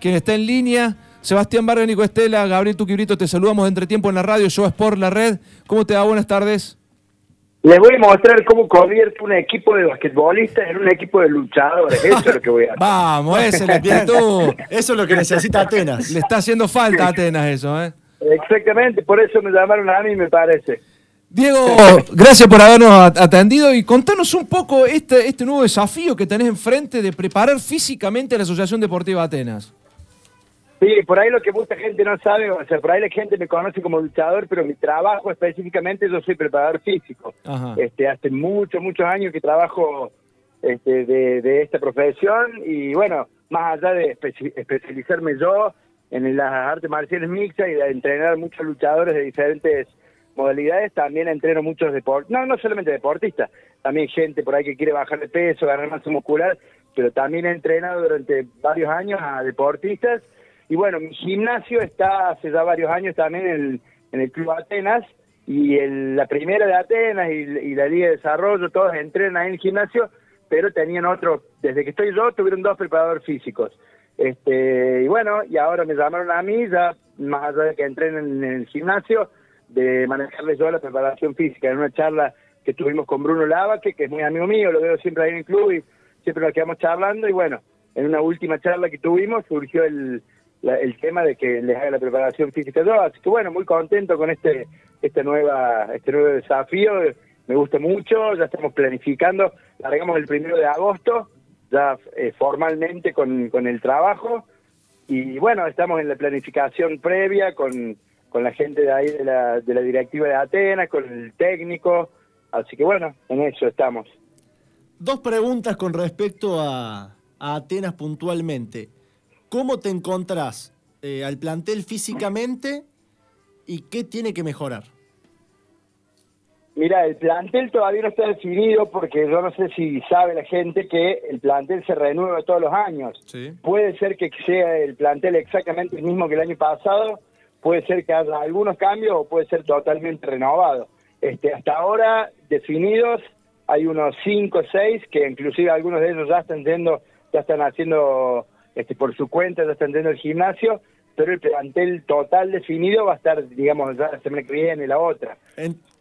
quien está en línea. Sebastián Vargas, Nico Estela, Gabriel Tuquibrito, te saludamos de Entretiempo en la radio, Yo Sport, la red. ¿Cómo te va? Buenas tardes. Les voy a mostrar cómo convierte un equipo de basquetbolistas en un equipo de luchadores. Eso es lo que voy a hacer. Vamos, ese es el espíritu. Eso es lo que necesita Atenas. Le está haciendo falta a Atenas eso, ¿eh? Exactamente, por eso me llamaron a mí, me parece. Diego, gracias por habernos atendido y contanos un poco este, este nuevo desafío que tenés enfrente de preparar físicamente a la Asociación Deportiva Atenas. Sí, por ahí lo que mucha gente no sabe, o sea, por ahí la gente me conoce como luchador, pero mi trabajo específicamente yo soy preparador físico. Este, hace muchos, muchos años que trabajo este, de, esta profesión y bueno, más allá de especializarme yo en las artes marciales mixtas y de entrenar muchos luchadores de diferentes modalidades, también entreno muchos deportistas, no, no solamente deportistas, también gente por ahí que quiere bajar de peso, ganar masa muscular, pero también he entrenado durante varios años a deportistas. Y bueno, mi gimnasio está hace ya varios años también en el, Club Atenas, y la primera de Atenas y, la Liga de Desarrollo, todos entrenan en el gimnasio, pero tenían otro, desde que estoy yo, tuvieron dos preparadores físicos. Este, y bueno, y ahora me llamaron a mí, ya más allá de que entrenen en el gimnasio, de manejarles yo la preparación física. En una charla que tuvimos con Bruno Lava, que, es muy amigo mío, lo veo siempre ahí en el club y siempre nos quedamos charlando. Y bueno, en una última charla que tuvimos surgió el, el tema de que les haga la preparación física yo. Así que bueno, muy contento con este, este, nueva, este nuevo desafío. Me gusta mucho, ya estamos planificando. Largamos el primero de agosto, ya eh, formalmente con, con el trabajo. Y bueno, estamos en la planificación previa con con la gente de ahí de la, de la directiva de Atenas, con el técnico. Así que bueno, en eso estamos. Dos preguntas con respecto a, Atenas puntualmente. ¿Cómo te encontrás eh, al plantel físicamente y qué tiene que mejorar? Mira, el plantel todavía no está definido porque yo no sé si sabe la gente que el plantel se renueva todos los años. Puede ser que sea el plantel exactamente el mismo que el año pasado, puede ser que haya algunos cambios o puede ser totalmente renovado. Este, hasta ahora definidos hay unos cinco o seis que inclusive algunos de ellos ya están yendo, ya están haciendo este, por su cuenta, ya están yendo al gimnasio, pero el plantel total definido va a estar, digamos, ya la semana que viene, la otra.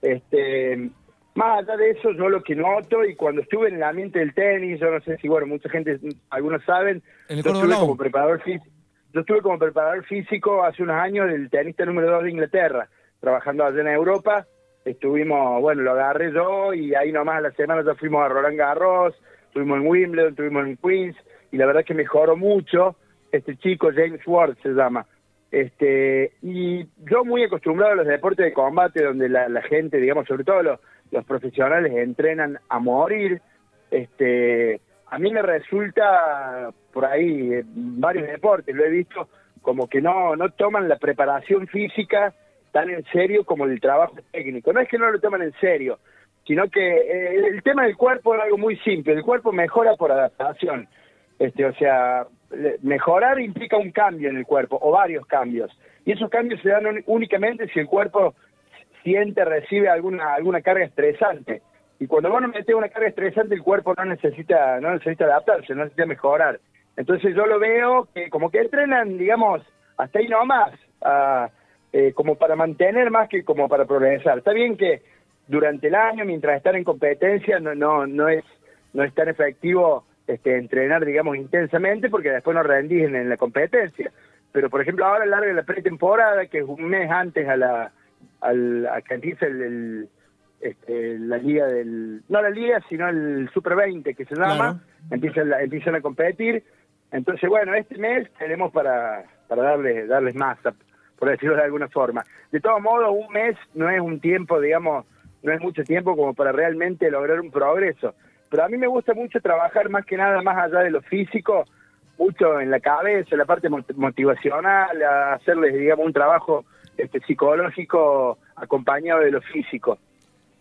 Este, más allá de eso, yo lo que noto, y cuando estuve en el ambiente del tenis, yo no sé si, bueno, mucha gente, algunos saben, yo estuve como preparador físico yo estuve como preparador físico hace unos años del tenista número 2 de Inglaterra, trabajando allá en Europa. Estuvimos, bueno, lo agarré yo y ahí nomás a la semana ya fuimos a Roland Garros, estuvimos en Wimbledon, estuvimos en Queens y la verdad que mejoró mucho este chico, James Ward se llama. Este, y yo muy acostumbrado a los deportes de combate donde la, gente, digamos, sobre todo los, los profesionales entrenan a morir, este, a mí me resulta por ahí eh, varios deportes, lo he visto como que no, no toman la preparación física tan en serio como el trabajo técnico. No es que no lo toman en serio, sino que eh, el tema del cuerpo es algo muy simple. El cuerpo mejora por adaptación. Este, o sea, mejorar implica un cambio en el cuerpo o varios cambios. Y esos cambios se dan únicamente si el cuerpo siente, recibe alguna, alguna carga estresante. Y cuando vos no metes una carga estresante, el cuerpo no necesita, no necesita adaptarse, no necesita mejorar. Entonces yo lo veo que como que entrenan, digamos, hasta ahí nomás, eh, como para mantener más que como para progresar. Está bien que durante el año, mientras están en competencia, no, no, no es, no es tan efectivo este, entrenar, digamos, intensamente, porque después no rendís en, la competencia. Pero, por ejemplo, ahora larga la pretemporada, que es un mes antes a la al, a que empiece el este, la liga del, no la liga, sino el Super 20 que se llama, empiezan, empiezan a competir. Entonces, bueno, este mes tenemos para, para darles, darles masa, por decirlo de alguna forma. De todos modos, un mes no es un tiempo, digamos, no es mucho tiempo como para realmente lograr un progreso. Pero a mí me gusta mucho trabajar más que nada, más allá de lo físico, mucho en la cabeza, la parte motivacional, hacerles, digamos, un trabajo este, psicológico acompañado de lo físico.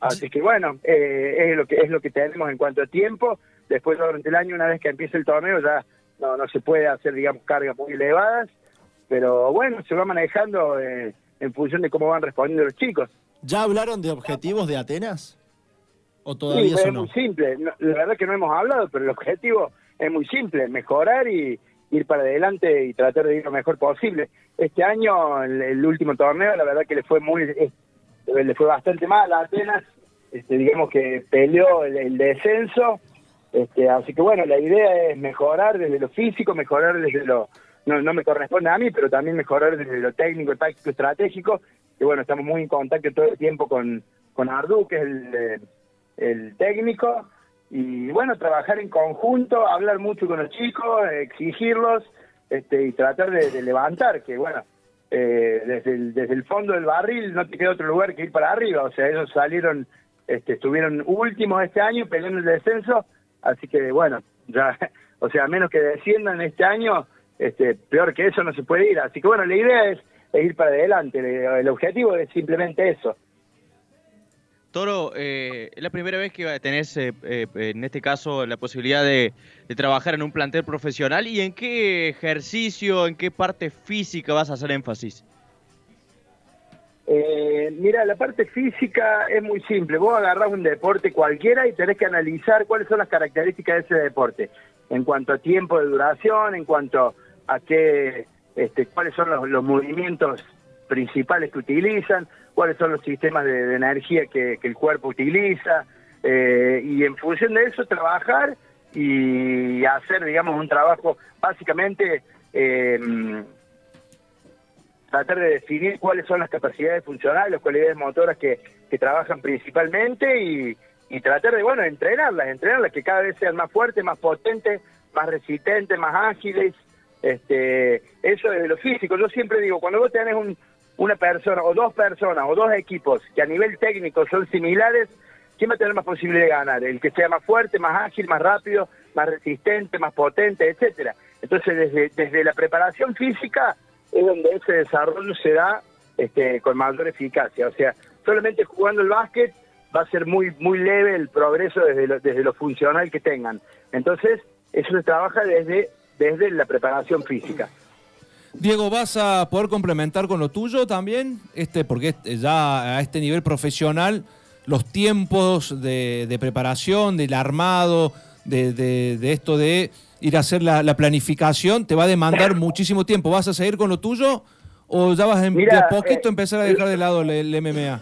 Así que bueno, eh, es lo que es lo que tenemos en cuanto a tiempo. Después durante el año, una vez que empiece el torneo, ya no, no se puede hacer, digamos, cargas muy elevadas, pero bueno, se va manejando eh, en función de cómo van respondiendo los chicos. ¿Ya hablaron de objetivos de Atenas? ¿O todavía sí, es muy simple. la verdad que no hemos hablado, pero el objetivo es muy simple, mejorar y, ir para adelante y tratar de ir lo mejor posible. Este año, el, el último torneo, la verdad que le fue muy, le fue bastante mal a Atenas, este, digamos que peleó el, descenso, este, así que bueno, la idea es mejorar desde lo físico, mejorar desde lo, no, no me corresponde a mí, pero también mejorar desde lo técnico, táctico, estratégico, y bueno, estamos muy en contacto todo el tiempo con, con Ardu, que es el, el técnico, y bueno, trabajar en conjunto, hablar mucho con los chicos, exigirlos, este, y tratar de levantar, que bueno, eh, desde, el, desde el fondo del barril no te queda otro lugar que ir para arriba. O sea, ellos salieron, este, estuvieron últimos este año peleando el descenso, así que bueno, ya, o sea, a menos que desciendan este año, este, peor que eso no se puede ir. Así que bueno, la idea es, es ir para adelante, el objetivo es simplemente eso. Toro, eh, es la primera vez que tenés, eh, eh, en este caso, la posibilidad de, trabajar en un plantel profesional. ¿Y en qué ejercicio, en qué parte física vas a hacer énfasis? mira, la parte física es muy simple. Vos agarrás un deporte cualquiera y tenés que analizar cuáles son las características de ese deporte. En cuanto a tiempo de duración, en cuanto a qué, este, cuáles son los movimientos principales que utilizan, cuáles son los sistemas de, energía que, el cuerpo utiliza, eh, y en función de eso trabajar y hacer, digamos, un trabajo básicamente eh, tratar de definir cuáles son las capacidades funcionales, las cualidades motoras que, que trabajan principalmente y, tratar de, bueno, entrenarlas, entrenarlas, que cada vez sean más fuertes, más potentes, más resistentes, más ágiles. Este, eso desde lo físico. Yo siempre digo, cuando vos tenés un, una persona o dos personas o dos equipos que a nivel técnico son similares, ¿quién va a tener más posibilidad de ganar? El que sea más fuerte, más ágil, más rápido, más resistente, más potente, etcétera. Entonces, desde, desde la preparación física es donde ese desarrollo se da este, con mayor eficacia. O sea, solamente jugando el básquet va a ser muy muy leve el progreso desde lo, desde lo funcional que tengan. Entonces, eso se trabaja desde, desde la preparación física. Diego, ¿vas a poder complementar con lo tuyo también? Este, porque ya a este nivel profesional, los tiempos de, preparación, del armado, de, esto de ir a hacer la, planificación, te va a demandar muchísimo tiempo. ¿Vas a seguir con lo tuyo o ya vas a, de a poquito eh, empezar a dejar de lado el, MMA?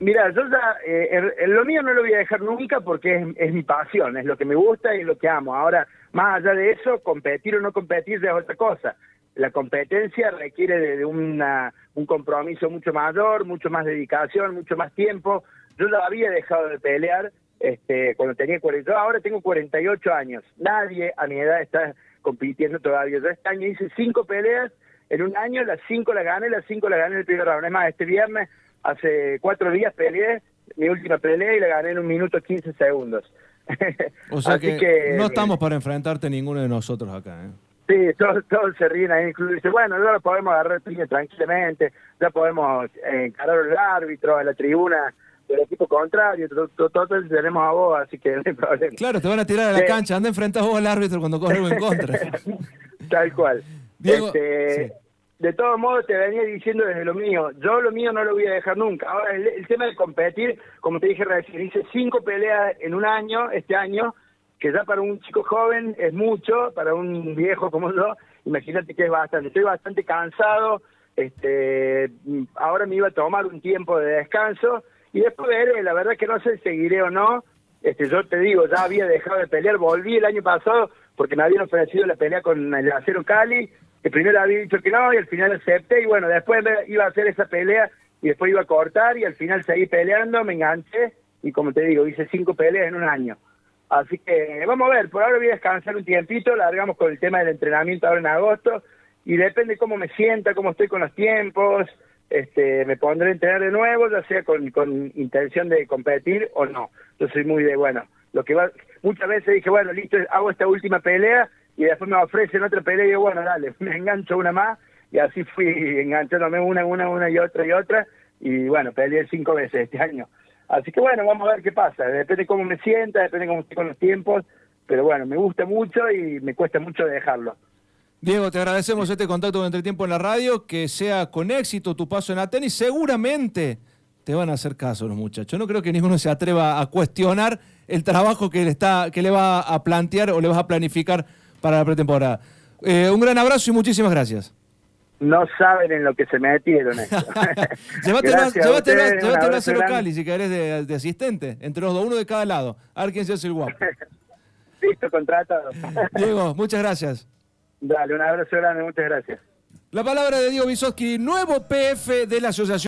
Mira, yo ya, eh, lo mío no lo voy a dejar nunca porque es, es, mi pasión, es lo que me gusta y es lo que amo. Ahora, más allá de eso, competir o no competir ya es otra cosa la competencia requiere de, una, un compromiso mucho mayor, mucho más dedicación, mucho más tiempo. Yo ya había dejado de pelear este, cuando tenía 40, ahora tengo 48 años. Nadie a mi edad está compitiendo todavía. Yo este año hice cinco peleas en un año, las cinco las gané, las cinco las gané en el primer round. Es más, este viernes, hace cuatro días peleé, mi última pelea y la gané en un minuto 15 segundos. o sea que, no estamos para enfrentarte ninguno de nosotros acá, ¿eh? Sí, todos, se ríen ahí, incluso dice, bueno, ahora podemos agarrar el tranquilamente, ya podemos eh, encarar al árbitro, a la tribuna del equipo contrario, todos tenemos a vos, así que no hay problema. Claro, te van a tirar a la cancha, anda enfrentas vos al árbitro cuando corre en contra. Tal cual. este, De todos modos, te venía diciendo desde lo mío, yo lo mío no lo voy a dejar nunca. Ahora, el, tema de competir, como te dije recién, hice cinco peleas en un año, este año, que ya para un chico joven es mucho, para un viejo como yo, imagínate que es bastante. Estoy bastante cansado, este, ahora me iba a tomar un tiempo de descanso y después ver, la verdad que no sé si seguiré o no. Este, yo te digo, ya había dejado de pelear, volví el año pasado porque me habían ofrecido la pelea con el Acero Cali, que primero había dicho que no y al final acepté y bueno, después iba a hacer esa pelea y después iba a cortar y al final seguí peleando, me enganché y como te digo, hice cinco peleas en un año. Así que vamos a ver, por ahora voy a descansar un tiempito, largamos con el tema del entrenamiento ahora en agosto y depende cómo me sienta, cómo estoy con los tiempos, este, me pondré a entrenar de nuevo, ya sea con, con intención de competir o no. Yo soy muy de, bueno, lo que va, muchas veces dije, bueno, listo, hago esta última pelea y después me ofrecen otra pelea y digo, bueno, dale, me engancho una más y así fui enganchándome una, una, una y otra y otra y bueno, peleé cinco veces este año. Así que bueno, vamos a ver qué pasa. Depende cómo me sienta, depende cómo estoy con los tiempos. Pero bueno, me gusta mucho y me cuesta mucho dejarlo. Diego, te agradecemos este contacto de Entretiempo en la radio, que sea con éxito tu paso en Atenas seguramente te van a hacer caso los muchachos. No creo que ninguno se atreva a cuestionar el trabajo que le, está, que le va a plantear o le vas a planificar para la pretemporada. Eh, un gran abrazo y muchísimas gracias. No saben en lo que se metieron esto. llévate a Cero Cali si querés de, de, asistente. Entre los dos, uno de cada lado. A ver quién se hace el guapo. Listo, contratado. Diego, muchas gracias. Dale, un abrazo grande, muchas gracias. La palabra de Diego Visoski, nuevo PF de la Asociación.